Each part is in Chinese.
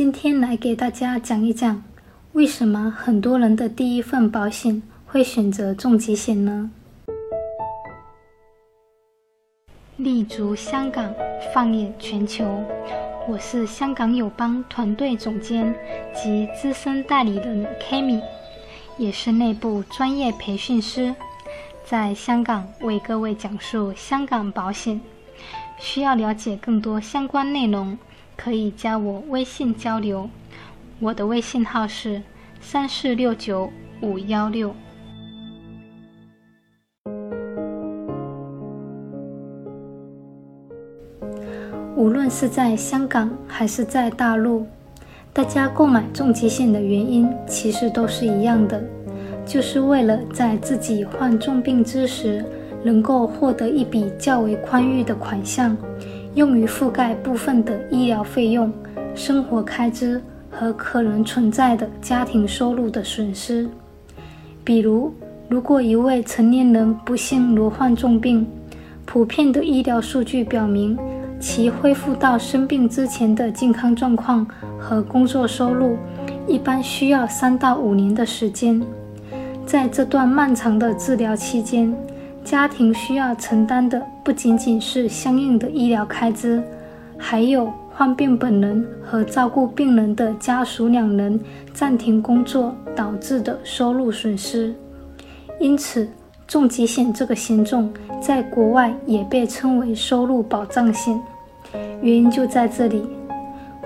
今天来给大家讲一讲，为什么很多人的第一份保险会选择重疾险呢？立足香港，放眼全球。我是香港友邦团队总监及资深代理人 Kami，也是内部专业培训师，在香港为各位讲述香港保险。需要了解更多相关内容，可以加我微信交流。我的微信号是三四六九五幺六。无论是在香港还是在大陆，大家购买重疾险的原因其实都是一样的，就是为了在自己患重病之时，能够获得一笔较为宽裕的款项，用于覆盖部分的医疗费用、生活开支和可能存在的家庭收入的损失。比如，如果一位成年人不幸罹患重病，普遍的医疗数据表明。其恢复到生病之前的健康状况和工作收入，一般需要三到五年的时间。在这段漫长的治疗期间，家庭需要承担的不仅仅是相应的医疗开支，还有患病本人和照顾病人的家属两人暂停工作导致的收入损失。因此，重疾险这个险种在国外也被称为收入保障险。原因就在这里，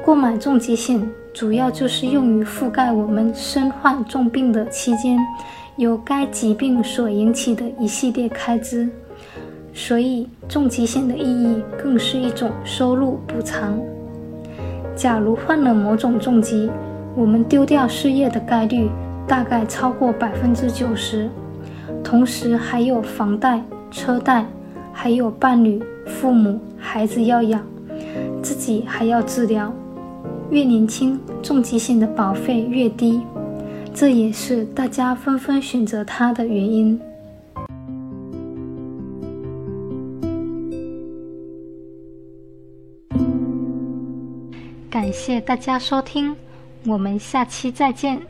购买重疾险主要就是用于覆盖我们身患重病的期间，由该疾病所引起的一系列开支，所以重疾险的意义更是一种收入补偿。假如患了某种重疾，我们丢掉事业的概率大概超过百分之九十，同时还有房贷、车贷，还有伴侣、父母、孩子要养。自己还要治疗，越年轻重疾险的保费越低，这也是大家纷纷选择它的原因。感谢大家收听，我们下期再见。